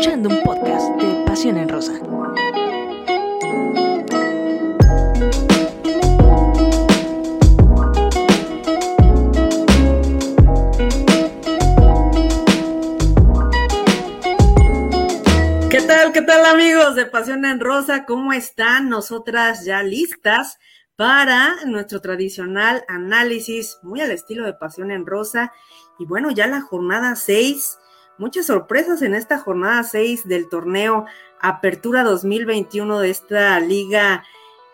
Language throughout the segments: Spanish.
escuchando un podcast de Pasión en Rosa. ¿Qué tal, qué tal amigos de Pasión en Rosa? ¿Cómo están? Nosotras ya listas para nuestro tradicional análisis, muy al estilo de Pasión en Rosa. Y bueno, ya la jornada 6 muchas sorpresas en esta jornada 6 del torneo Apertura 2021 de esta Liga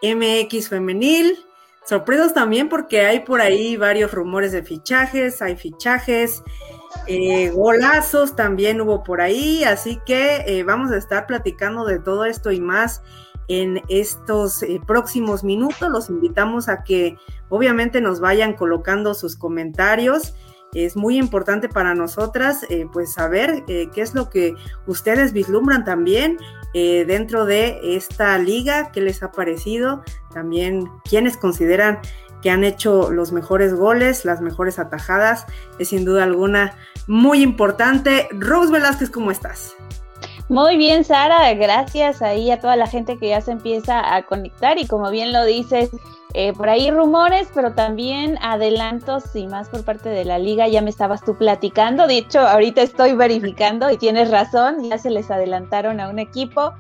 MX femenil. Sorpresas también porque hay por ahí varios rumores de fichajes, hay fichajes, eh, golazos también hubo por ahí, así que eh, vamos a estar platicando de todo esto y más en estos eh, próximos minutos. Los invitamos a que obviamente nos vayan colocando sus comentarios es muy importante para nosotras eh, pues saber eh, qué es lo que ustedes vislumbran también eh, dentro de esta liga, qué les ha parecido, también quiénes consideran que han hecho los mejores goles, las mejores atajadas, es sin duda alguna muy importante. Rose Velázquez, ¿cómo estás? Muy bien, Sara, gracias ahí a toda la gente que ya se empieza a conectar y como bien lo dices, eh, por ahí rumores, pero también adelantos y más por parte de la liga. Ya me estabas tú platicando. De hecho, ahorita estoy verificando y tienes razón, ya se les adelantaron a un equipo.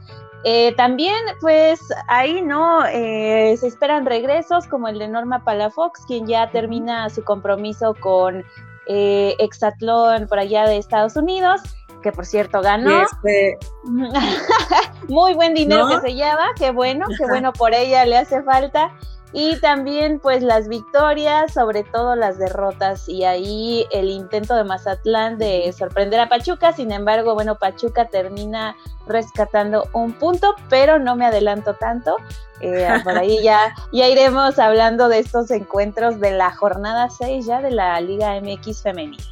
Eh, también, pues ahí no eh, se esperan regresos como el de Norma Palafox, quien ya termina su compromiso con Exatlón por allá de Estados Unidos que por cierto ganó. Este... Muy buen dinero que se lleva, qué bueno, qué bueno por ella, le hace falta y también pues las victorias, sobre todo las derrotas y ahí el intento de Mazatlán de sorprender a Pachuca, sin embargo, bueno, Pachuca termina rescatando un punto, pero no me adelanto tanto, eh, por ahí ya, ya iremos hablando de estos encuentros de la jornada 6 ya de la Liga MX femenil.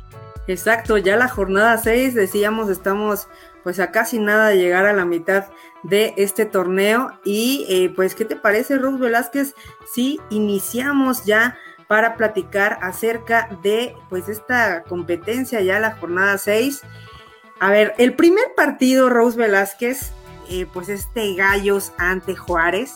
Exacto, ya la jornada 6, decíamos, estamos pues a casi nada de llegar a la mitad de este torneo. Y eh, pues, ¿qué te parece, Rose Velázquez? Si iniciamos ya para platicar acerca de pues esta competencia ya la jornada 6. A ver, el primer partido, Rose Velázquez, eh, pues este Gallos ante Juárez.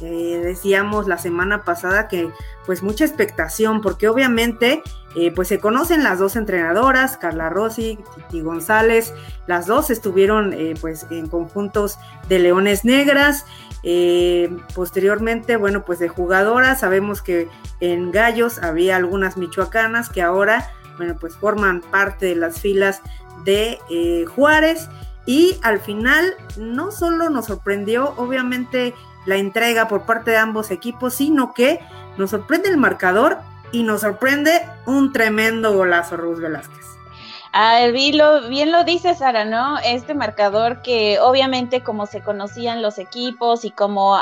Eh, decíamos la semana pasada que pues mucha expectación, porque obviamente eh, pues se conocen las dos entrenadoras, Carla Rossi, Titi González, las dos estuvieron eh, pues en conjuntos de Leones Negras, posteriormente, bueno, pues de jugadoras, sabemos que en Gallos había algunas michoacanas que ahora, bueno, pues forman parte de las filas de Juárez, y al final no solo nos sorprendió, obviamente, la entrega por parte de ambos equipos, sino que nos sorprende el marcador y nos sorprende un tremendo golazo, Ruz Velázquez. Ah, bien, lo, bien lo dice Sara, ¿no? Este marcador que obviamente como se conocían los equipos y como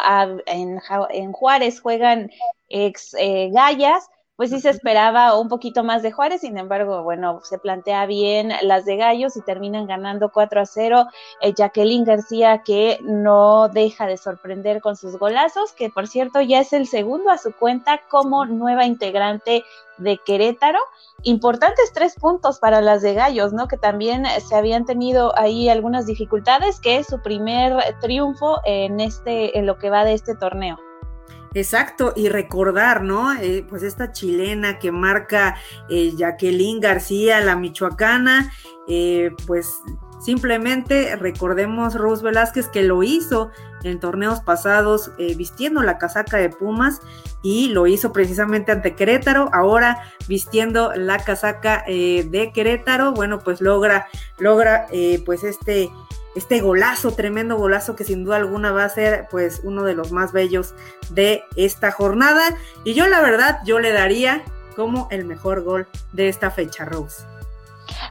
en, en, Juárez juegan ex eh, gallas, pues sí se esperaba un poquito más de Juárez, sin embargo, bueno, se plantea bien las de Gallos y terminan ganando 4 a 0. Eh, Jacqueline García que no deja de sorprender con sus golazos, que por cierto ya es el segundo a su cuenta como nueva integrante de Querétaro. Importantes tres puntos para las de Gallos, ¿no? Que también se habían tenido ahí algunas dificultades, que es su primer triunfo en este, en lo que va de este torneo. Exacto, y recordar, ¿no? Eh, pues esta chilena que marca eh, Jacqueline García, la michoacana, eh, pues simplemente recordemos Rose Velázquez que lo hizo en torneos pasados vistiendo la casaca de Pumas y lo hizo precisamente ante Querétaro, ahora vistiendo la casaca de Querétaro, bueno, pues logra, logra pues este este golazo, tremendo golazo que sin duda alguna va a ser pues uno de los más bellos de esta jornada. Y yo la verdad, yo le daría como el mejor gol de esta fecha, Rose.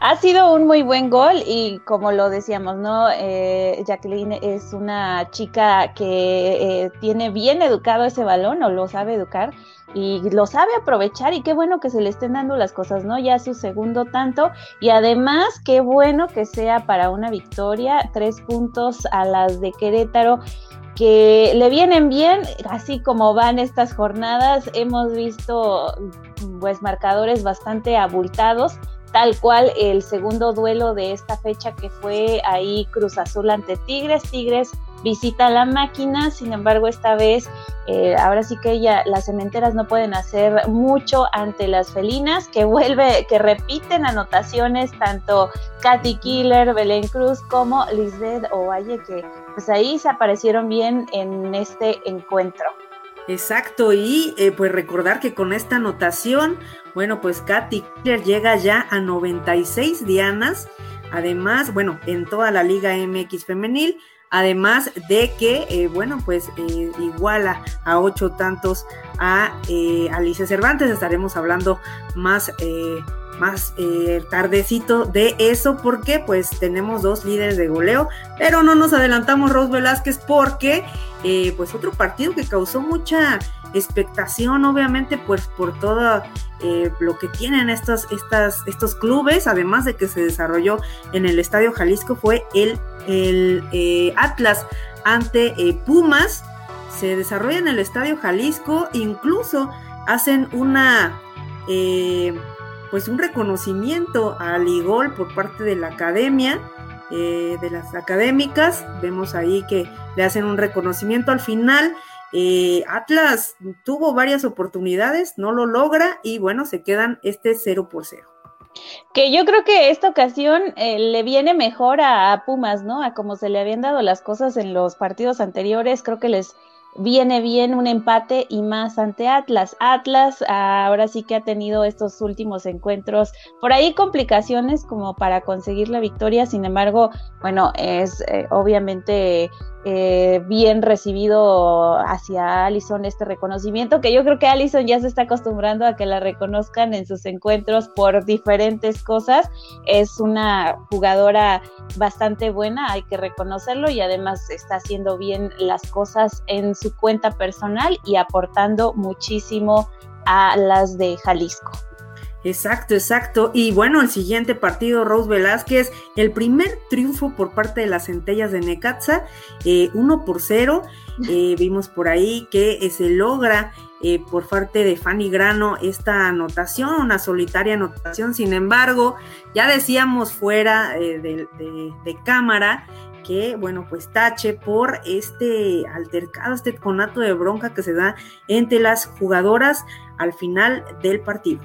Ha sido un muy buen gol y como lo decíamos, ¿no? Eh, Jacqueline es una chica que eh, tiene bien educado ese balón o lo sabe educar y lo sabe aprovechar y qué bueno que se le estén dando las cosas, ¿no? Ya su segundo tanto y además qué bueno que sea para una victoria, tres puntos a las de Querétaro que le vienen bien, así como van estas jornadas, hemos visto pues marcadores bastante abultados, tal cual el segundo duelo de esta fecha que fue ahí Cruz Azul ante Tigres. Tigres visita la máquina, sin embargo esta vez eh, ahora sí que ella, las cementeras no pueden hacer mucho ante las felinas, que vuelve, que repiten anotaciones tanto Katy Killer, Belén Cruz como Lisbeth Ovalle, que pues ahí se aparecieron bien en este encuentro. Exacto, y eh, pues recordar que con esta anotación, bueno, pues Katy Killer llega ya a 96 dianas, además, bueno, en toda la Liga MX femenil, además de que, eh, bueno, pues eh, iguala a ocho tantos a eh, Alicia Cervantes, estaremos hablando más, más tardecito de eso porque pues tenemos dos líderes de goleo, pero no nos adelantamos Rose Velázquez porque pues otro partido que causó mucha expectación obviamente pues por todo lo que tienen estos, estos clubes, además de que se desarrolló en el Estadio Jalisco, fue el el eh, Atlas ante eh, Pumas, se desarrolla en el Estadio Jalisco, incluso hacen una, eh, pues un reconocimiento al Igol por parte de la academia, de las académicas, vemos ahí que le hacen un reconocimiento al final. Atlas tuvo varias oportunidades, no lo logra y bueno, se quedan este 0 por 0 que yo creo que esta ocasión eh, le viene mejor a, Pumas, ¿no? A como se le habían dado las cosas en los partidos anteriores, creo que les viene bien un empate y más ante Atlas. Atlas ahora sí que ha tenido estos últimos encuentros, por ahí complicaciones como para conseguir la victoria, sin embargo, bueno, es eh, obviamente eh, bien recibido hacia Allison este reconocimiento, que yo creo que Allison ya se está acostumbrando a que la reconozcan en sus encuentros por diferentes cosas. Es una jugadora bastante buena, hay que reconocerlo, y además está haciendo bien las cosas en su cuenta personal y aportando muchísimo a las de Jalisco. Exacto, exacto. Y bueno, el siguiente partido, Rose Velázquez, el primer triunfo por parte de las centellas de Necaxa, eh, uno por cero. Eh, vimos por ahí que eh, se logra por parte de Fanny Grano esta anotación, una solitaria anotación. Sin embargo, ya decíamos fuera de, de, cámara que, bueno, pues tache por este altercado, este conato de bronca que se da entre las jugadoras al final del partido.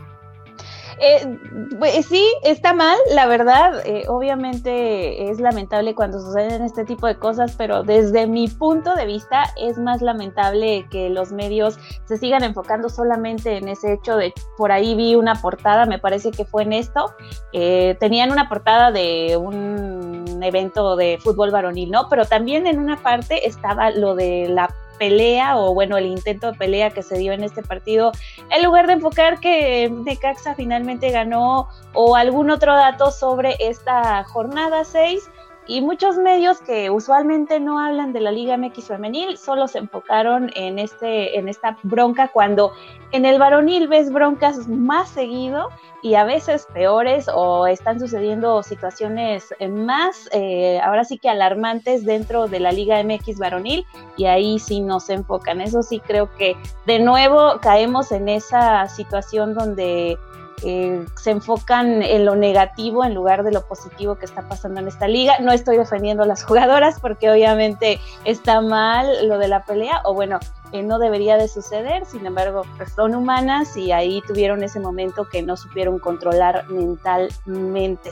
Eh, pues, sí, está mal, la verdad. Eh, obviamente es lamentable cuando suceden este tipo de cosas, pero desde mi punto de vista es más lamentable que los medios se sigan enfocando solamente en ese hecho de, por ahí vi una portada, me parece que fue en esto, eh, tenían una portada de un evento de fútbol varonil, ¿no? Pero también en una parte estaba lo de la pelea o bueno, el intento de pelea que se dio en este partido, en lugar de enfocar que Necaxa finalmente ganó o algún otro dato sobre esta jornada 6, y muchos medios que usualmente no hablan de la Liga MX femenil solo se enfocaron en este en esta bronca cuando en el varonil ves broncas más seguido y a veces peores o están sucediendo situaciones más eh, ahora sí que alarmantes dentro de la Liga MX varonil y ahí sí nos enfocan. Eso sí creo que de nuevo caemos en esa situación donde eh, se enfocan en lo negativo en lugar de lo positivo que está pasando en esta liga. No estoy defendiendo a las jugadoras porque obviamente está mal lo de la pelea o bueno, eh, no debería de suceder, sin embargo, pues son humanas y ahí tuvieron ese momento que no supieron controlar mentalmente.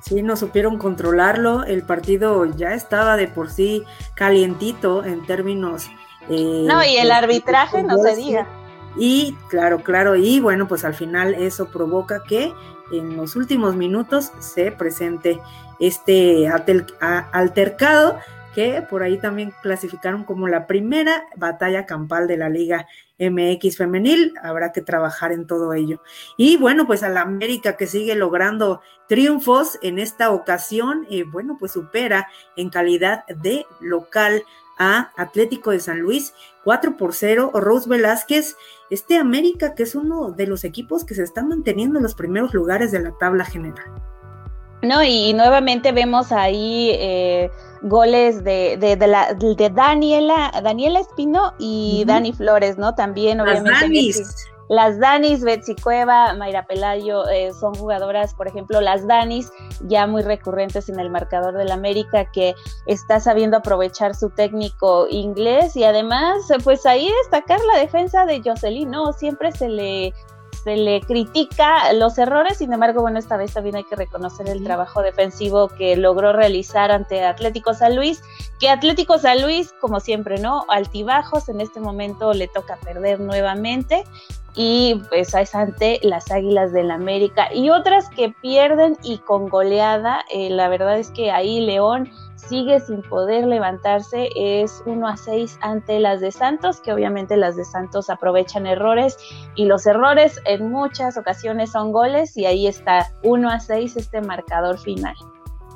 Sí, no supieron controlarlo, el partido ya estaba de por sí calientito en términos... Eh, no, y el arbitraje no se diga. Y claro, claro, y bueno, pues al final eso provoca que en los últimos minutos se presente este altercado que por ahí también clasificaron como la primera batalla campal de la Liga MX femenil. Habrá que trabajar en todo ello. Y bueno, pues a la América que sigue logrando triunfos en esta ocasión, eh, bueno, pues supera en calidad de local a Atlético de San Luis, 4 por 0, Rose Velázquez, este América que es uno de los equipos que se están manteniendo en los primeros lugares de la tabla general. No, y, nuevamente vemos ahí eh, goles de, de, de, la, de Daniela, Daniela Espino y Dani Flores, ¿no? También, obviamente. las Danis, Betsy Cueva, Mayra Pelayo, eh, son jugadoras, por ejemplo, las Danis, ya muy recurrentes en el marcador del América, que está sabiendo aprovechar su técnico inglés y además, pues ahí destacar la defensa de Jocelyn, ¿no? Siempre se le se le critica los errores, sin embargo, bueno, esta vez también hay que reconocer el trabajo defensivo que logró realizar ante Atlético San Luis, que Atlético San Luis, como siempre, ¿no? Altibajos, en este momento le toca perder nuevamente y pues es ante las Águilas del América y otras que pierden y con goleada, eh, la verdad es que ahí León sigue sin poder levantarse, es 1 a 6 ante las de Santos, que obviamente las de Santos aprovechan errores y los errores en muchas ocasiones son goles y ahí está 1 a 6 este marcador final.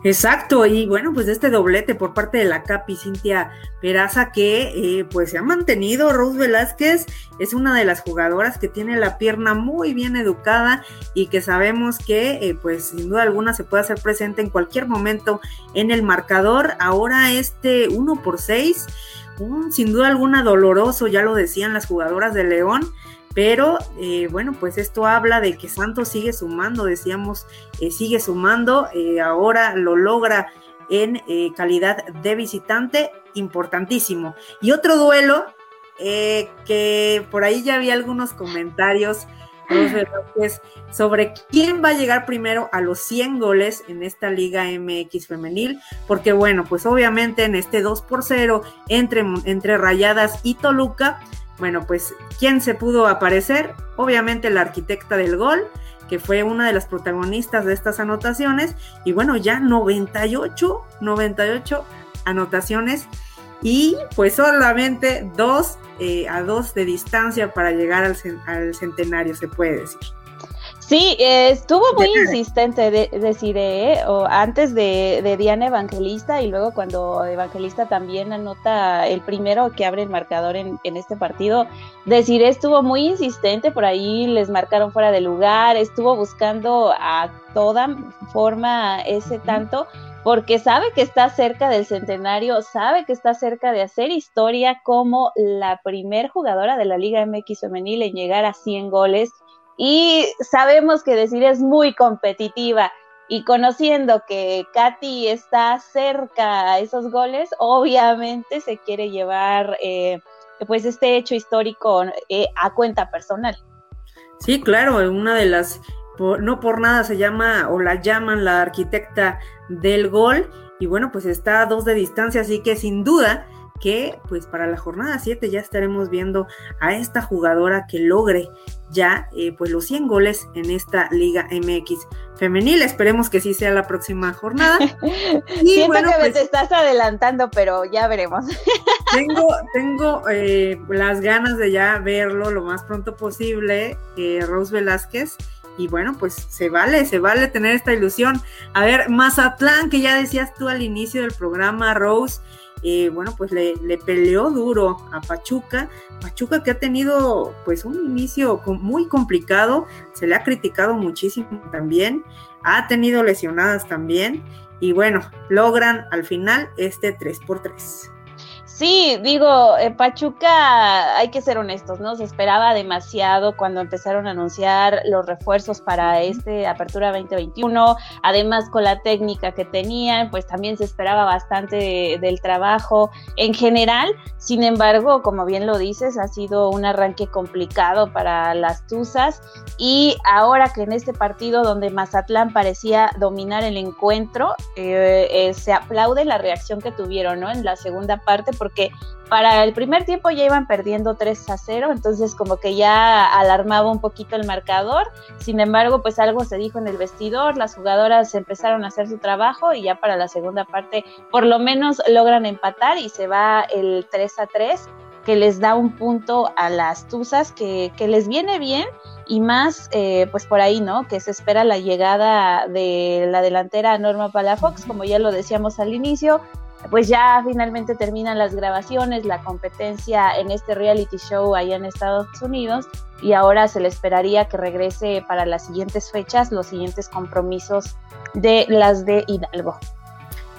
Exacto, y bueno, pues este doblete por parte de la Capi Cintia Peraza que eh, pues se ha mantenido, Rose Velázquez es una de las jugadoras que tiene la pierna muy bien educada y que sabemos que eh, pues sin duda alguna se puede hacer presente en cualquier momento en el marcador, ahora este 1 por 6, sin duda alguna doloroso, ya lo decían las jugadoras de León, pero eh, bueno, pues esto habla de que Santos sigue sumando, decíamos, eh, sigue sumando, eh, ahora lo logra en calidad de visitante, importantísimo. Y otro duelo que por ahí ya había algunos comentarios sobre quién va a llegar primero a los 100 goles en esta Liga MX femenil, porque bueno, pues obviamente en este 2 por 0 entre, entre Rayadas y Toluca, bueno, pues, ¿quién se pudo aparecer? Obviamente la arquitecta del gol, que fue una de las protagonistas de estas anotaciones. Y bueno, ya 98, 98 anotaciones y pues solamente dos eh, a dos de distancia para llegar al, al centenario, se puede decir. Sí, estuvo muy insistente, de, deciré, ¿eh? o antes de, Diana Evangelista y luego cuando Evangelista también anota el primero que abre el marcador en, este partido, deciré estuvo muy insistente, por ahí les marcaron fuera de lugar, estuvo buscando a toda forma ese tanto, porque sabe que está cerca del centenario, sabe que está cerca de hacer historia como la primer jugadora de la Liga MX femenil en llegar a 100 goles y sabemos que decir es muy competitiva y conociendo que Katy está cerca a esos goles, obviamente se quiere llevar eh, pues este hecho histórico eh, a cuenta personal. Sí, claro, una de las, no por nada se llama o la llaman la arquitecta del gol y bueno, pues está a dos de distancia, así que sin duda que pues para la jornada 7 ya estaremos viendo a esta jugadora que logre ya eh, pues los 100 goles en esta Liga MX femenil. Esperemos que sí sea la próxima jornada. Y Siento bueno, que pues, te estás adelantando, pero ya veremos. Tengo, tengo eh, las ganas de ya verlo lo más pronto posible, eh, Rose Velázquez. Y bueno, pues se vale, se vale tener esta ilusión. A ver, Mazatlán, que ya decías tú al inicio del programa, Rose, eh, bueno, pues le, peleó duro a Pachuca. Pachuca que ha tenido pues un inicio muy complicado, se le ha criticado muchísimo también, ha tenido lesionadas también y bueno, logran al final este 3 por 3 Sí, digo, Pachuca, hay que ser honestos, ¿no? Se esperaba demasiado cuando empezaron a anunciar los refuerzos para este Apertura 2021. Además, con la técnica que tenían, pues también se esperaba bastante del trabajo en general. Sin embargo, como bien lo dices, ha sido un arranque complicado para las Tuzas. Y ahora que en este partido donde Mazatlán parecía dominar el encuentro, eh, eh, se aplaude la reacción que tuvieron, ¿no? En la segunda parte, porque para el primer tiempo ya iban perdiendo 3 a 0, entonces como que ya alarmaba un poquito el marcador. Sin embargo, pues algo se dijo en el vestidor, las jugadoras empezaron a hacer su trabajo y ya para la segunda parte por lo menos logran empatar y se va el 3 a 3 que les da un punto a las Tuzas que, les viene bien y más eh, pues por ahí, ¿no? Que se espera la llegada de la delantera Norma Palafox, como ya lo decíamos al inicio, pues ya finalmente terminan las grabaciones, la competencia en este reality show allá en Estados Unidos y ahora se le esperaría que regrese para las siguientes fechas, los siguientes compromisos de las de Hidalgo.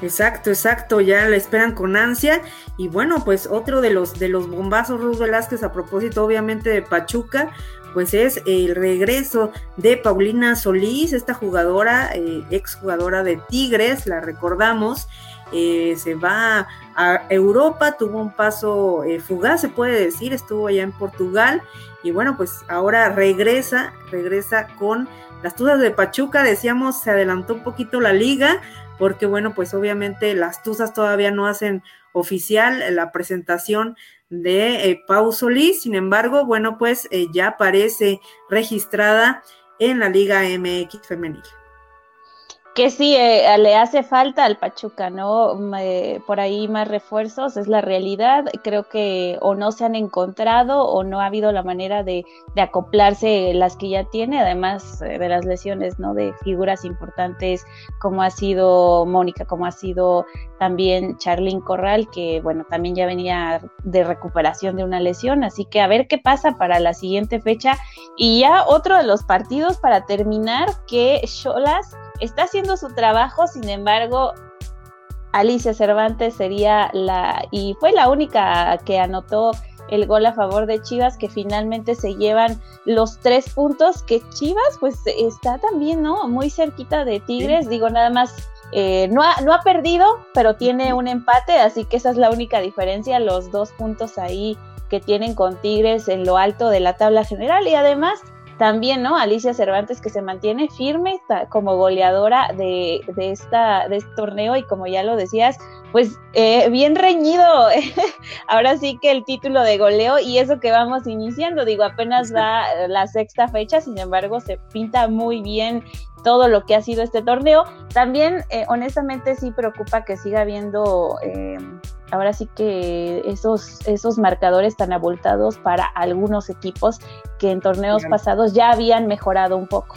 Exacto, exacto, ya la esperan con ansia. Y bueno, pues otro de los de los bombazos, Ruth Velázquez, a propósito, obviamente, de Pachuca, pues es el regreso de Paulina Solís, esta jugadora, eh, ex jugadora de Tigres, la recordamos, eh, se va a Europa, tuvo un paso eh, fugaz, se puede decir, estuvo allá en Portugal y bueno, pues ahora regresa, regresa con las Tuzas de Pachuca, decíamos, se adelantó un poquito la liga, porque bueno, pues obviamente las Tuzas todavía no hacen oficial la presentación de eh, Pau Solís, sin embargo, bueno, pues eh, ya aparece registrada en la Liga MX femenil que sí, eh, le hace falta al Pachuca, ¿no? por ahí más refuerzos, es la realidad. Creo que o no se han encontrado o no ha habido la manera de, acoplarse las que ya tiene, además eh, de las lesiones, ¿no? De figuras importantes como ha sido Mónica, como ha sido también Charlyn Corral, que bueno, también ya venía de recuperación de una lesión, así que a ver qué pasa para la siguiente fecha. Y ya otro de los partidos para terminar, que Cholas está haciendo su trabajo, sin embargo, Alicia Cervantes sería la, y fue la única que anotó el gol a favor de Chivas, que finalmente se llevan los tres puntos, que Chivas pues está también, ¿no? Muy cerquita de Tigres, digo nada más, eh, no, ha, no ha perdido, pero tiene un empate, así que esa es la única diferencia, los dos puntos ahí que tienen con Tigres en lo alto de la tabla general y además también, ¿no? Alicia Cervantes que se mantiene firme como goleadora de, esta, de este torneo y como ya lo decías, pues eh, bien reñido. Ahora sí que el título de goleo y eso que vamos iniciando, digo, apenas va la sexta fecha, sin embargo, se pinta muy bien todo lo que ha sido este torneo. También, eh, honestamente, sí preocupa que siga habiendo... Eh, ahora sí que esos, esos marcadores tan abultados para algunos equipos que en torneos pasados ya habían mejorado un poco.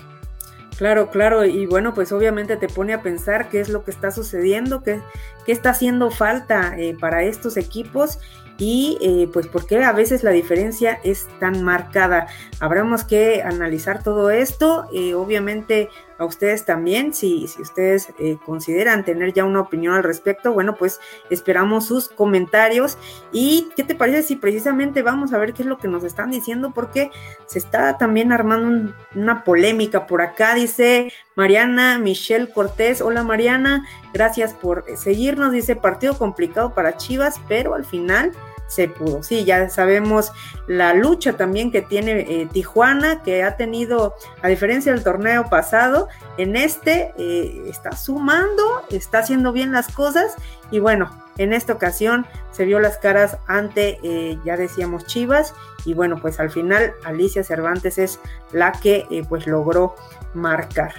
Claro, claro, y bueno, pues obviamente te pone a pensar qué es lo que está sucediendo, qué, qué está haciendo falta eh, para estos equipos y eh, pues por qué a veces la diferencia es tan marcada. Habremos que analizar todo esto, eh, obviamente a ustedes también, si, si ustedes eh, consideran tener ya una opinión al respecto, bueno, pues esperamos sus comentarios. ¿Y qué te parece si precisamente vamos a ver qué es lo que nos están diciendo? Porque se está también armando una polémica por acá, dice Mariana Michelle Cortés. Hola Mariana, gracias por seguirnos. Dice partido complicado para Chivas, pero al final se pudo. Sí, ya sabemos la lucha también que tiene eh, Tijuana, que ha tenido, a diferencia del torneo pasado, en este eh, está sumando, está haciendo bien las cosas y bueno, en esta ocasión se vio las caras ante, eh, ya decíamos, Chivas y bueno, pues al final Alicia Cervantes es la que pues logró marcar.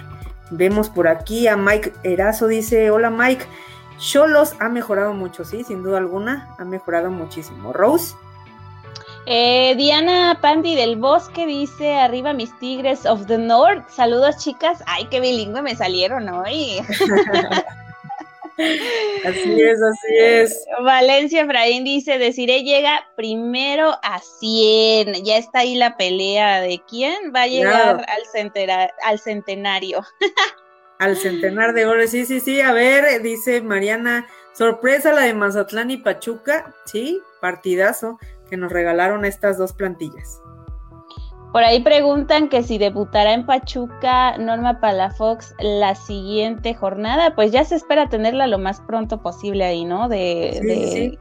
Vemos por aquí a Mike Erazo, dice, hola Mike, Cholos ha mejorado mucho, sí, sin duda alguna, ha mejorado muchísimo. Rose. Eh, Diana Pandi del Bosque dice, arriba mis Tigres of the North. Saludos chicas. Ay, qué bilingüe me salieron hoy. así es, así es. Valencia Efraín dice, deciré llega primero a 100. Ya está ahí la pelea de quién va a llegar al, al centenario. al centenar de oro. Sí, sí, sí. A ver, dice Mariana, sorpresa la de Mazatlán y Pachuca. Sí, partidazo que nos regalaron estas dos plantillas. Por ahí preguntan que si debutará en Pachuca Norma Palafox la siguiente jornada, pues ya se espera tenerla lo más pronto posible ahí, ¿no? De, sí,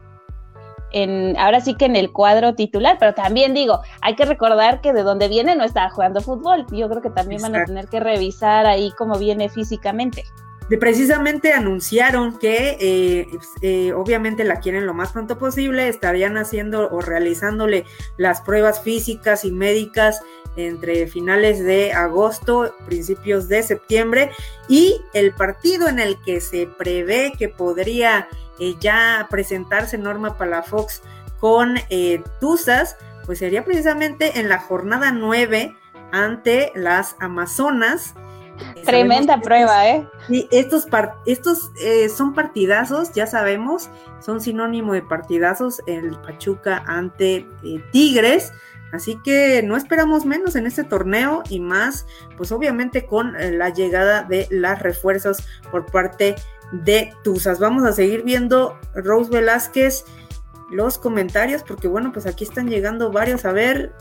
ahora sí que en el cuadro titular, pero también digo, hay que recordar que de donde viene no está jugando fútbol. Yo creo que también van a tener que revisar ahí cómo viene físicamente. De precisamente anunciaron que eh, eh, obviamente la quieren lo más pronto posible, estarían haciendo o realizándole las pruebas físicas y médicas entre finales de agosto, principios de septiembre, y el partido en el que se prevé que podría eh, ya presentarse Norma Palafox con eh, Tuzas, pues sería precisamente en la jornada 9 ante las Amazonas. Tremenda prueba, ¿eh? Sí, estos, estos eh, son partidazos, ya sabemos, son sinónimo de partidazos el Pachuca ante Tigres. Así que no esperamos menos en este torneo y más, pues obviamente con la llegada de las refuerzos por parte de Tuzas. Vamos a seguir viendo Rose Velázquez los comentarios porque bueno, pues aquí están llegando varios. A ver.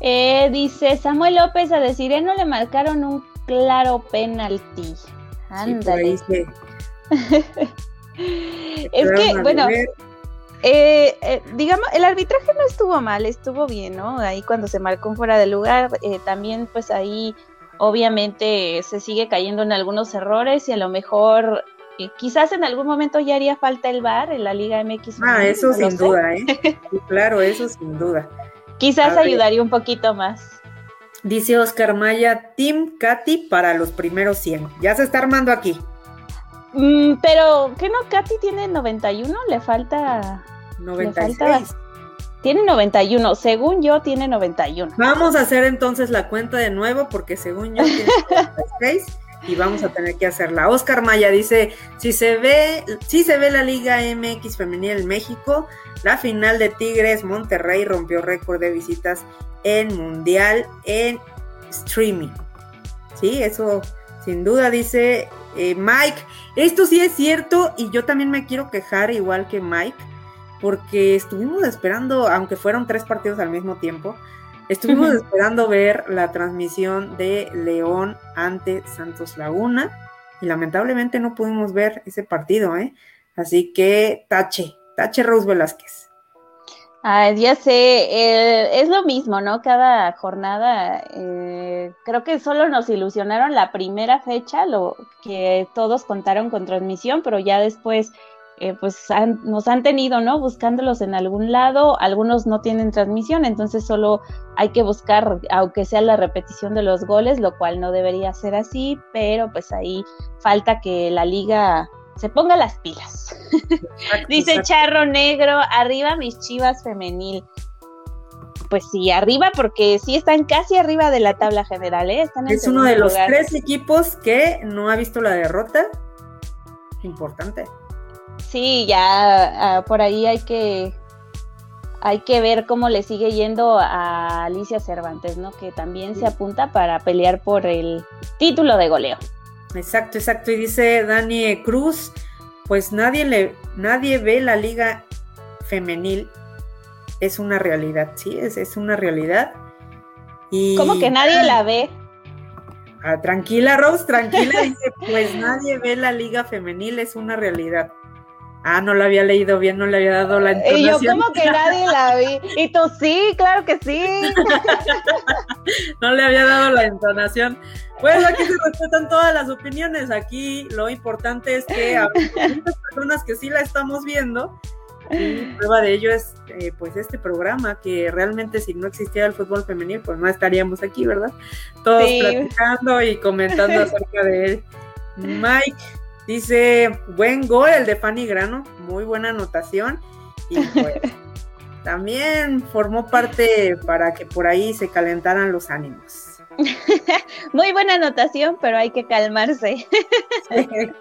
Eh, dice Samuel López a decir, no le marcaron un claro penalti. Ándale. es que, bueno, eh, eh, digamos, el arbitraje no estuvo mal, estuvo bien, ¿no? Ahí cuando se marcó fuera de lugar, eh, también pues ahí obviamente se sigue cayendo en algunos errores y a lo mejor quizás en algún momento ya haría falta el VAR en la Liga MX. Ah, eso sin duda, ¿eh? claro, eso sin duda. Quizás ayudaría un poquito más. Dice Oscar Maya, Team Katy para los primeros 100. Ya se está armando aquí. Mm, pero, ¿qué no? Katy tiene 91, le falta... 96. Tiene 91, según yo tiene 91. Vamos a hacer entonces la cuenta de nuevo porque según yo tiene 96 y vamos a tener que hacerla. Oscar Maya dice, si se ve, si se ve la Liga MX femenil en México, la final de Tigres Monterrey rompió récord de visitas en Mundial en streaming. Sí, eso sin duda dice eh, Mike. Esto sí es cierto y yo también me quiero quejar igual que Mike porque estuvimos esperando, aunque fueron tres partidos al mismo tiempo, Estuvimos esperando ver la transmisión de León ante Santos Laguna y lamentablemente no pudimos ver ese partido, ¿eh? Así que tache, tache Rose Velázquez. Ah, ya sé, eh, es lo mismo, ¿no? Cada jornada, eh, creo que solo nos ilusionaron la primera fecha, lo que todos contaron con transmisión, pero ya después eh, pues nos han tenido, ¿no? Buscándolos en algún lado, algunos no tienen transmisión, entonces solo hay que buscar, aunque sea la repetición de los goles, lo cual no debería ser así, pero pues ahí falta que la liga se ponga las pilas. Dice Charro Negro, arriba mis chivas femenil. Pues sí, arriba porque sí están casi arriba de la tabla general, ¿eh? Están es uno de los tres equipos que no ha visto la derrota. Importante sí, ya ah, por ahí hay que hay que ver cómo le sigue yendo a Alicia Cervantes, ¿no? Que también se apunta para pelear por el título de goleo. Exacto, exacto. Y dice Dani Cruz, pues nadie le, nadie ve la liga femenil. Es una realidad, sí, es, es una realidad. Y, ¿Cómo que nadie la ve? Ah, tranquila, Rose, tranquila. dice, pues nadie ve la liga femenil, es una realidad. Ah, no la había leído bien, no le había dado la entonación. Y yo como que nadie la vi. Y tú sí, claro que sí. no le había dado la entonación. Pues aquí se respetan todas las opiniones. Aquí lo importante es que hay muchas personas que sí la estamos viendo. Y prueba de ello es eh, pues este programa que realmente si no existiera el fútbol femenil pues no estaríamos aquí, ¿verdad? Todos platicando y comentando acerca de él. Mike, Dice, buen gol el de Fanny Grano, muy buena anotación. Y pues también formó parte para que por ahí se calentaran los ánimos. Muy buena anotación, pero hay que calmarse.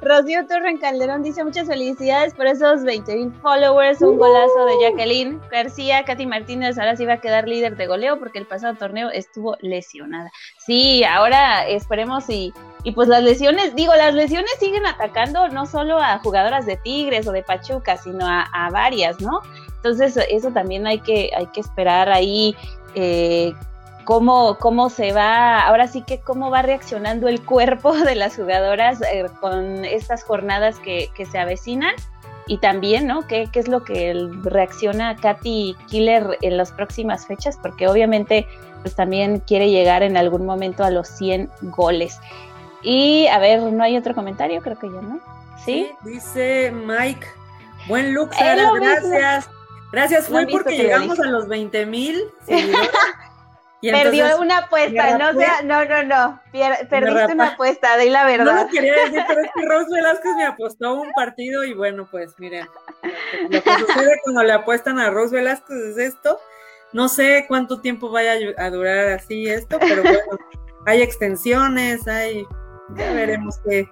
Rocío Torren Calderón dice muchas felicidades por esos 20 mil followers, un golazo de Jacqueline García, Katy Martínez ahora sí va a quedar líder de goleo porque el pasado torneo estuvo lesionada. Sí, ahora esperemos y y pues las lesiones, digo, las lesiones siguen atacando no solo a jugadoras de Tigres o de Pachuca, sino a, varias, ¿no? Entonces eso también hay que, hay que esperar ahí eh, cómo, cómo se va, ahora sí que cómo va reaccionando el cuerpo de las jugadoras eh, con estas jornadas que, se avecinan y también, ¿no? ¿Qué, ¿Qué, es lo que reacciona Katy Killer en las próximas fechas? Porque obviamente pues también quiere llegar en algún momento a los 100 goles. Y a ver, no hay otro comentario, creo que ya no. ¿Sí? dice Mike. Buen look, Sara, gracias. Gracias, fue porque llegamos a los 20 mil Perdió una apuesta, no sea, no, no, no, perdiste una apuesta, di la verdad. No lo quería decir, pero es que Rose Velázquez me apostó un partido y bueno, pues miren, lo que sucede cuando le apuestan a Rose Velázquez es esto. No sé cuánto tiempo vaya a durar así esto, pero bueno, hay extensiones, hay ya veremos qué,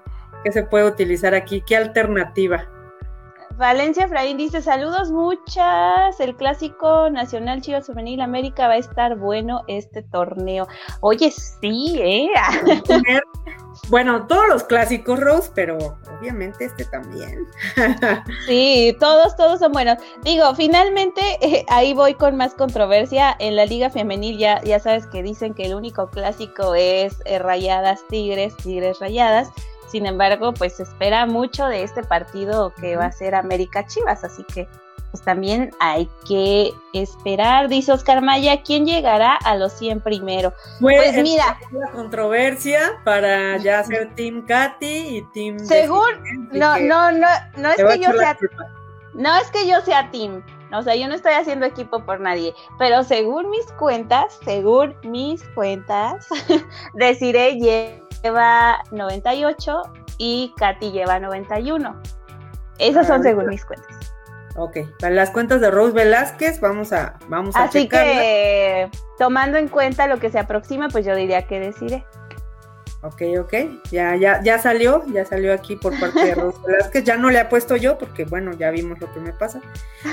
se puede utilizar aquí, qué alternativa. Valencia Fraín dice, saludos muchas, el clásico nacional Chivas Femenil América va a estar bueno este torneo. Oye, sí, ¿eh? Bueno, todos los clásicos, Rose, pero obviamente este también. sí, todos, todos son buenos. Digo, finalmente eh, ahí voy con más controversia. En la Liga Femenil ya, ya sabes que dicen que el único clásico es eh, Rayadas Tigres, Tigres Rayadas. Sin embargo, pues se espera mucho de este partido que va a ser América Chivas, así que pues también hay que esperar, dice Oscar Maya, ¿quién llegará a los 100 primero? Pues, pues mira. La controversia para ya hacer Team Katy y Team... Según, no, no, no, no es que yo sea... No es que yo sea Team, o sea, yo no estoy haciendo equipo por nadie, pero según mis cuentas, según mis cuentas, Desiree lleva 98 y Katy lleva 91. Esas son ah, según mis cuentas. Ok, para las cuentas de Rose Velázquez vamos a vamos a Así que tomando en cuenta lo que se aproxima, pues yo diría que deciré. Ok, ok, ya, ya, ya salió, ya salió aquí por parte de Rose Velázquez, ya no le ha puesto yo porque bueno, ya vimos lo que me pasa.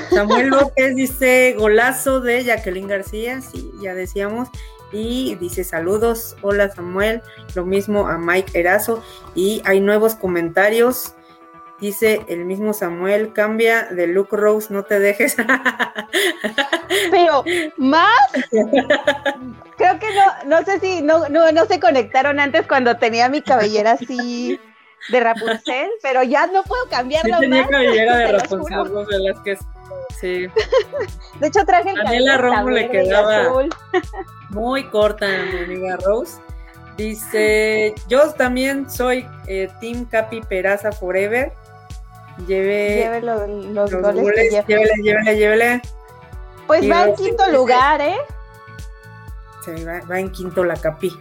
Samuel López dice golazo de Jacqueline García, sí, ya decíamos, y dice saludos, hola Samuel, lo mismo a Mike Erazo, y hay nuevos comentarios Dice el mismo Samuel, cambia de look Rose, no te dejes. Pero más, creo que no, no sé si no, no, no se conectaron antes cuando tenía mi cabellera así de Rapunzel, pero ya no puedo cambiarlo sí, tenía cabellera de Rapunzel, Velázquez. Sí. De hecho traje el Daniela Romo le quedaba muy corta mi amiga Rose. Dice, yo también soy eh, Team Capi Peraza Forever. Lleve, los, goles, llévele, llévele, llévele. Pues va en quinto lugar, ¿eh? Sí, va, en quinto la Capi.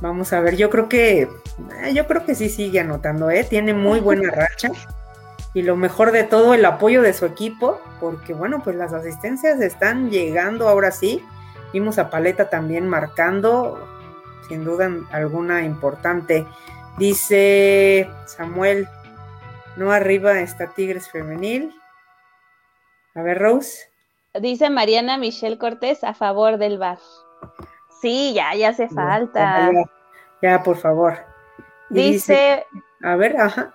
Vamos a ver, yo creo que eh, yo creo que sí sigue anotando, ¿eh? Tiene muy buena racha. Y lo mejor de todo, el apoyo de su equipo, porque bueno, pues las asistencias están llegando ahora sí. Vimos a Paleta también marcando, sin duda alguna importante. Dice Samuel, no arriba está Tigres Femenil. A ver, Rose. Dice Mariana Michelle Cortés a favor del VAR. Sí, ya, ya hace falta. Ya, por favor. Dice, A ver, ajá.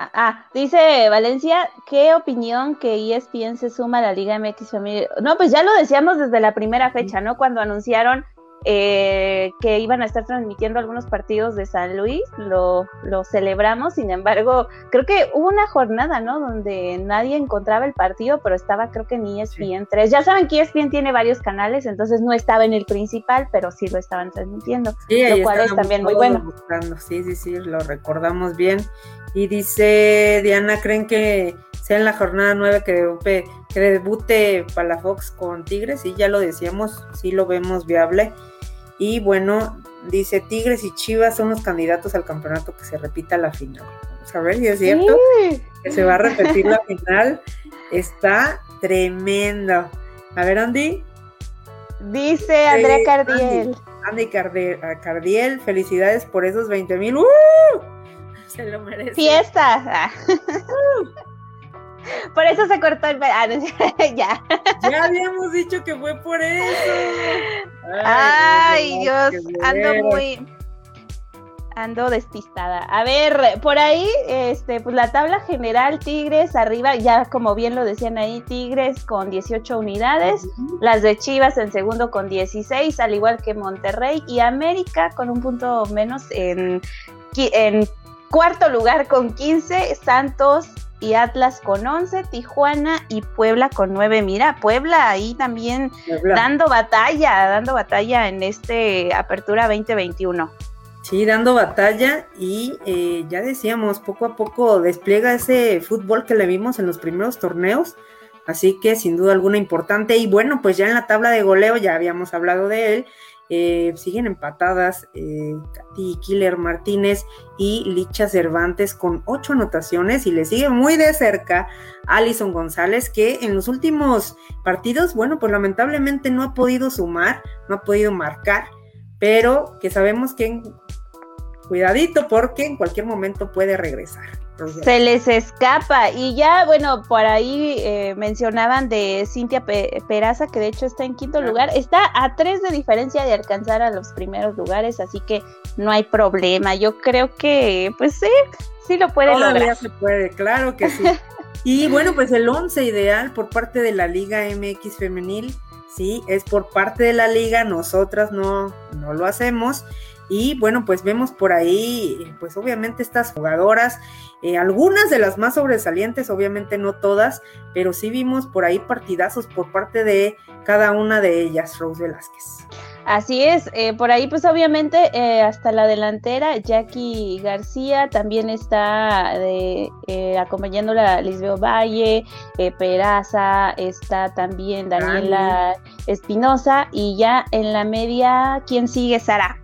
Ah, ah, dice Valencia, ¿qué opinión que ESPN se suma a la Liga MX Femenil? No, pues ya lo decíamos desde la primera fecha, ¿no? Cuando anunciaron eh, que iban a estar transmitiendo algunos partidos de San Luis, lo, lo, celebramos, sin embargo, creo que hubo una jornada, ¿no? Donde nadie encontraba el partido, pero estaba creo que en ESPN 3. Ya saben que ESPN tiene varios canales, entonces no estaba en el principal, pero sí lo estaban transmitiendo, lo cual es también muy bueno. Sí, sí, sí, lo recordamos bien. Y dice Diana, ¿creen que sea en la jornada 9 que debute, que debute Palafox con Tigres? Y ya lo decíamos, sí lo vemos viable. Y bueno, dice Tigres y Chivas son los candidatos al campeonato que se repita la final. Vamos a ver si es cierto que se va a repetir la final. Está tremendo. A ver, Andy. Dice Andrea Cardiel. Andy, Cardiel, felicidades por esos 20 mil. ¡Uh! Se lo merece. Fiesta. Por eso se cortó el ah, ya. Ya habíamos dicho que fue por eso. Ay, Dios, ando muy ando despistada. A ver, por ahí, este, pues la tabla general, Tigres arriba, ya como bien lo decían ahí, Tigres con 18 unidades, las de Chivas en segundo con 16, al igual que Monterrey, y América con un punto menos en, en cuarto lugar con 15, Santos y Atlas con 11, Tijuana y Puebla con 9. Mira, Puebla ahí también dando batalla, dando batalla en este Apertura 2021. Sí, dando batalla y eh, ya decíamos, poco a poco despliega ese fútbol que le vimos en los primeros torneos, así que sin duda alguna importante. Y bueno, pues ya en la tabla de goleo ya habíamos hablado de él, eh, siguen empatadas eh, Katy Killer Martínez y Licha Cervantes con ocho anotaciones y le sigue muy de cerca Alison González que en los últimos partidos, bueno, pues lamentablemente no ha podido sumar, no ha podido marcar, pero que sabemos que cuidadito porque en cualquier momento puede regresar. Se les escapa. Y ya, bueno, por ahí eh, mencionaban de Cintia Peraza, que de hecho está en quinto lugar. Está a tres de diferencia de alcanzar a los primeros lugares, así que no hay problema. Yo creo que, pues sí, sí lo puede Todavía lograr. se puede, claro que sí. y bueno, pues el once ideal por parte de la Liga MX Femenil, sí, es por parte de la liga, nosotras no, no lo hacemos. Y bueno, pues vemos por ahí, pues obviamente estas jugadoras, eh, algunas de las más sobresalientes, obviamente no todas, pero sí vimos por ahí partidazos por parte de cada una de ellas, Rose Velázquez. Así es, eh, por ahí pues obviamente eh, hasta la delantera, Jackie García también está de, eh, acompañándola Lisbeo Valle, eh, Peraza, está también Daniela Espinosa y ya en la media, ¿quién sigue? Sara.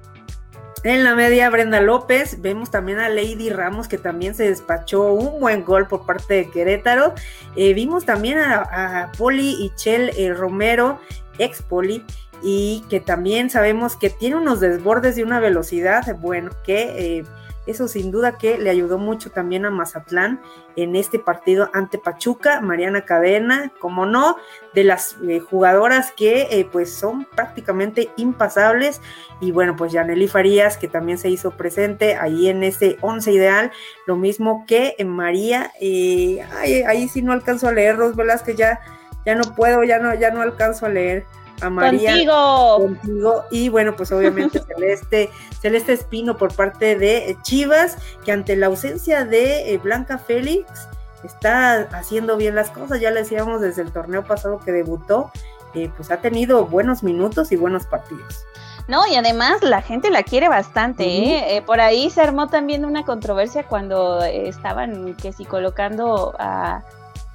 En la media, Brenda López. Vemos también a Lady Ramos, que también se despachó un buen gol por parte de Querétaro. Eh, vimos también a, Poli y Chel eh, Romero, ex Poli, y que también sabemos que tiene unos desbordes de una velocidad, bueno, que eh, eso sin duda que le ayudó mucho también a Mazatlán en este partido ante Pachuca, Mariana Cadena, como no, de las eh, jugadoras que eh, pues son prácticamente impasables. Y bueno, pues Yaneli Farías que también se hizo presente ahí en ese once ideal, lo mismo que en María, eh, ay, ahí sí no alcanzo a leer, Ros Velázquez, ya, ya no puedo, ya no, ya no alcanzo a leer a María Contigo. contigo. Y bueno, pues obviamente Celeste, Celeste Espino por parte de Chivas, que ante la ausencia de eh, Blanca Félix está haciendo bien las cosas. Ya le decíamos desde el torneo pasado que debutó, eh, pues ha tenido buenos minutos y buenos partidos. No, y además la gente la quiere bastante, ¿eh? Eh, Por ahí se armó también una controversia cuando eh, estaban que si colocando a,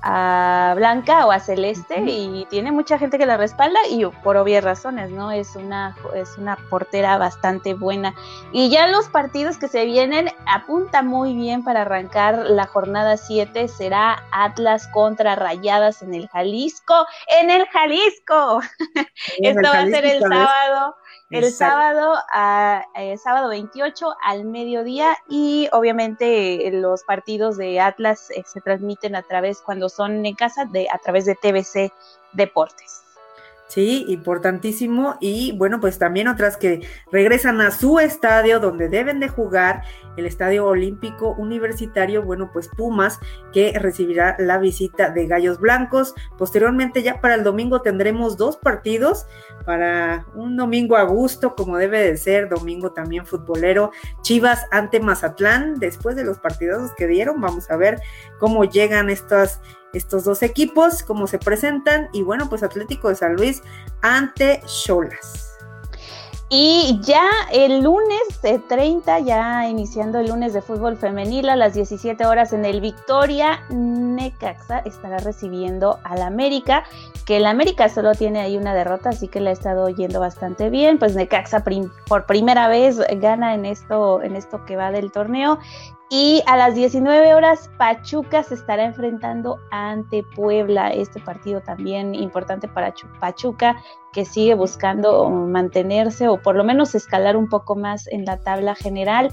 a Blanca o a Celeste y tiene mucha gente que la respalda y por obvias razones, ¿no? Es una, es una portera bastante buena. Y ya los partidos que se vienen apunta muy bien para arrancar la jornada 7 será Atlas contra Rayadas en el Jalisco, en el Jalisco. En el Esto va a ser el ¿sabes? El Exacto. sábado, a, eh, sábado 28 al mediodía y obviamente eh, los partidos de Atlas eh, se transmiten a través, cuando son en casa, de, a través de TBC Deportes. Sí, importantísimo. Y bueno, pues también otras que regresan a su estadio donde deben de jugar, el Estadio Olímpico Universitario, bueno, pues Pumas, que recibirá la visita de Gallos Blancos. Posteriormente, ya para el domingo tendremos dos partidos para un domingo a gusto, como debe de ser, domingo también futbolero. Chivas ante Mazatlán, después de los partidazos que dieron, vamos a ver cómo llegan estas estos dos equipos, cómo se presentan, y bueno, pues Atlético de San Luis ante Cholas. Y ya el lunes de 30, ya iniciando el lunes de fútbol femenil a las 17 horas en el Victoria, Necaxa estará recibiendo al América, que el América solo tiene ahí una derrota, así que le ha estado yendo bastante bien. Pues Necaxa por primera vez gana en esto, en esto que va del torneo. Y a las 19 horas, Pachuca se estará enfrentando ante Puebla. Este partido también importante para Pachuca, que sigue buscando mantenerse o por lo menos escalar un poco más en la tabla general.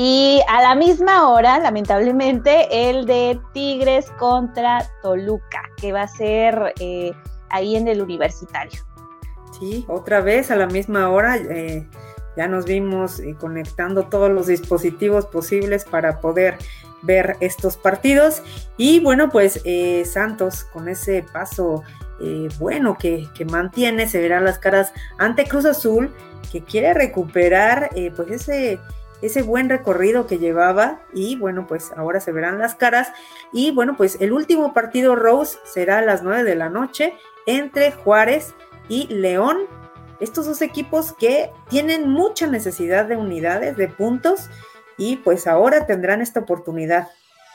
Y a la misma hora, lamentablemente, el de Tigres contra Toluca, que va a ser eh, ahí en el universitario. Sí, otra vez a la misma hora. Eh, ya nos vimos eh, conectando todos los dispositivos posibles para poder ver estos partidos. Y bueno, pues Santos con ese paso bueno que, mantiene, se verán las caras ante Cruz Azul, que quiere recuperar pues ese, ese buen recorrido que llevaba. Y bueno, pues ahora se verán las caras. Y bueno, pues el último partido Rose será a las 9 de la noche entre Juárez y León estos dos equipos que tienen mucha necesidad de unidades, de puntos, y pues ahora tendrán esta oportunidad,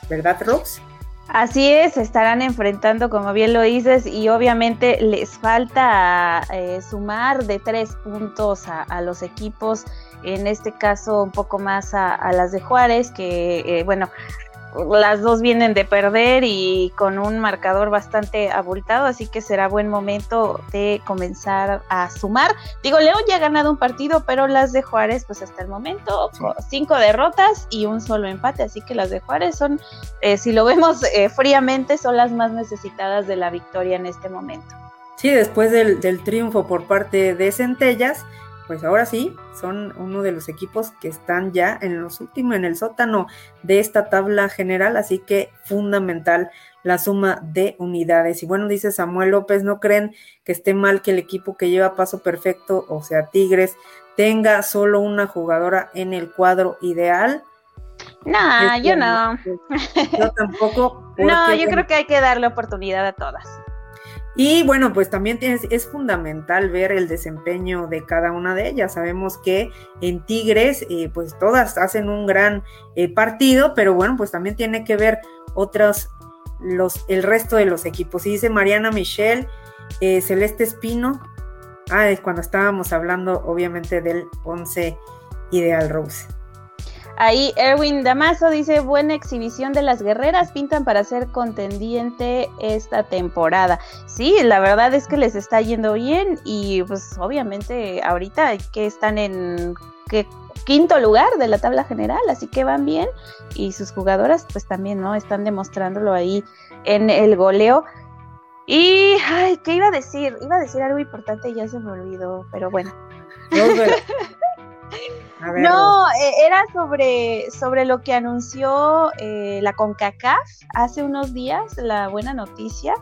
¿verdad, Rox? Así es, estarán enfrentando, como bien lo dices, y obviamente les falta eh, sumar de tres puntos a, los equipos, en este caso un poco más a, a las de Juárez, que eh, bueno, las dos vienen de perder y con un marcador bastante abultado, así que será buen momento de comenzar a sumar. Digo, León ya ha ganado un partido, pero las de Juárez, pues hasta el momento, cinco derrotas y un solo empate, así que las de Juárez son, eh, si lo vemos eh, fríamente, son las más necesitadas de la victoria en este momento. Sí, después del, del triunfo por parte de Centellas, pues ahora sí, son uno de los equipos que están ya en los últimos, en el sótano de esta tabla general, así que fundamental la suma de unidades. Y bueno, dice Samuel López, ¿no creen que esté mal que el equipo que lleva paso perfecto, o sea, Tigres, tenga solo una jugadora en el cuadro ideal? No, yo no. Yo tampoco. no, yo creo que hay que darle oportunidad a todas. Y bueno, pues también es fundamental ver el desempeño de cada una de ellas. Sabemos que en Tigres, eh, pues todas hacen un gran eh, partido, pero bueno, pues también tiene que ver otros, los, el resto de los equipos. Y dice Mariana Michelle, eh, Celeste Espino, ah, es cuando estábamos hablando obviamente del 11 Ideal Rose. Ahí Erwin Damaso dice, buena exhibición de las guerreras, pintan para ser contendiente esta temporada. Sí, la verdad es que les está yendo bien y pues obviamente ahorita que están en quinto lugar de la tabla general, así que van bien y sus jugadoras pues también, ¿no? Están demostrándolo ahí en el goleo. Y, ay, ¿qué iba a decir? Iba a decir algo importante y ya se me olvidó, pero bueno. no, eh, era sobre, sobre lo que anunció eh, la CONCACAF hace unos días, la buena noticia.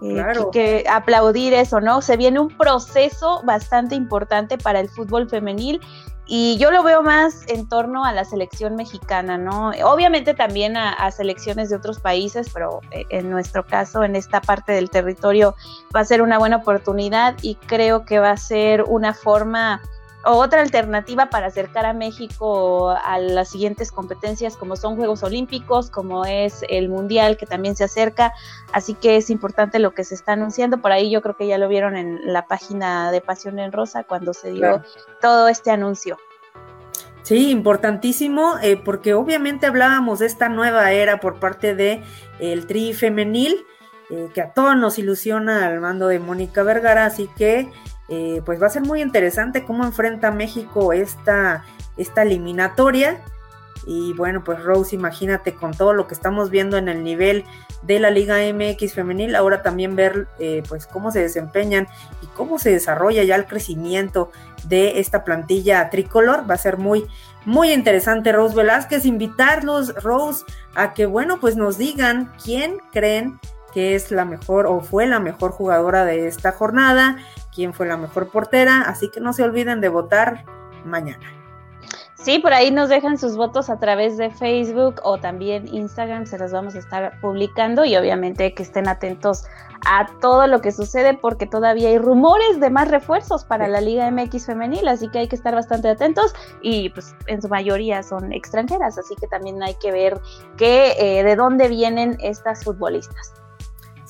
Eh, claro. que, aplaudir eso, ¿no? Se viene un proceso bastante importante para el fútbol femenil y yo lo veo más en torno a la selección mexicana, ¿no? Obviamente también a, a, selecciones de otros países, pero en nuestro caso, en esta parte del territorio, va a ser una buena oportunidad y creo que va a ser una forma otra alternativa para acercar a México a las siguientes competencias como son Juegos Olímpicos, como es el Mundial que también se acerca, así que es importante lo que se está anunciando, por ahí yo creo que ya lo vieron en la página de Pasión en Rosa cuando se dio todo este anuncio. Sí, importantísimo, eh, porque obviamente hablábamos de esta nueva era por parte de el Tri femenil, eh, que a todos nos ilusiona al mando de Mónica Vergara, así que eh, pues va a ser muy interesante cómo enfrenta México esta, esta eliminatoria. Y bueno, pues Rose, imagínate con todo lo que estamos viendo en el nivel de la Liga MX femenil, ahora también ver eh, pues cómo se desempeñan y cómo se desarrolla ya el crecimiento de esta plantilla tricolor. Va a ser muy, muy interesante, Rose Velázquez, invitarlos, Rose, a que bueno, pues nos digan quién creen que es la mejor o fue la mejor jugadora de esta jornada, quién fue la mejor portera, así que no se olviden de votar mañana. Sí, por ahí nos dejan sus votos a través de Facebook o también Instagram, se los vamos a estar publicando y obviamente que estén atentos a todo lo que sucede porque todavía hay rumores de más refuerzos para la Liga MX femenil, así que hay que estar bastante atentos y pues en su mayoría son extranjeras, así que también hay que ver que, eh, de dónde vienen estas futbolistas.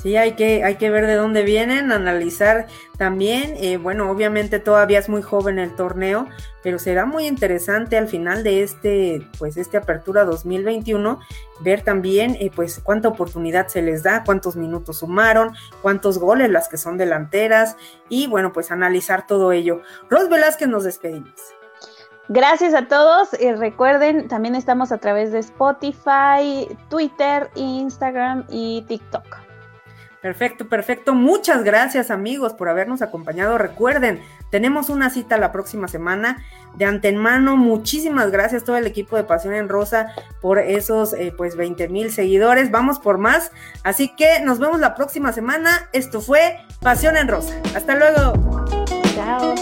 Sí, hay que, hay que ver de dónde vienen, analizar también. Eh, bueno, obviamente todavía es muy joven el torneo, pero será muy interesante al final de este, pues, este apertura 2021, ver también, eh, pues, cuánta oportunidad se les da, cuántos minutos sumaron, cuántos goles las que son delanteras, y bueno, pues analizar todo ello. Ros Velázquez, nos despedimos. Gracias a todos. y recuerden, también estamos a través de Spotify, Twitter, Instagram y TikTok. Perfecto, perfecto. Muchas gracias amigos por habernos acompañado. Recuerden, tenemos una cita la próxima semana. De antemano, muchísimas gracias a todo el equipo de Pasión en Rosa por esos eh, pues 20 mil seguidores. Vamos por más. Así que nos vemos la próxima semana. Esto fue Pasión en Rosa. Hasta luego. Chao.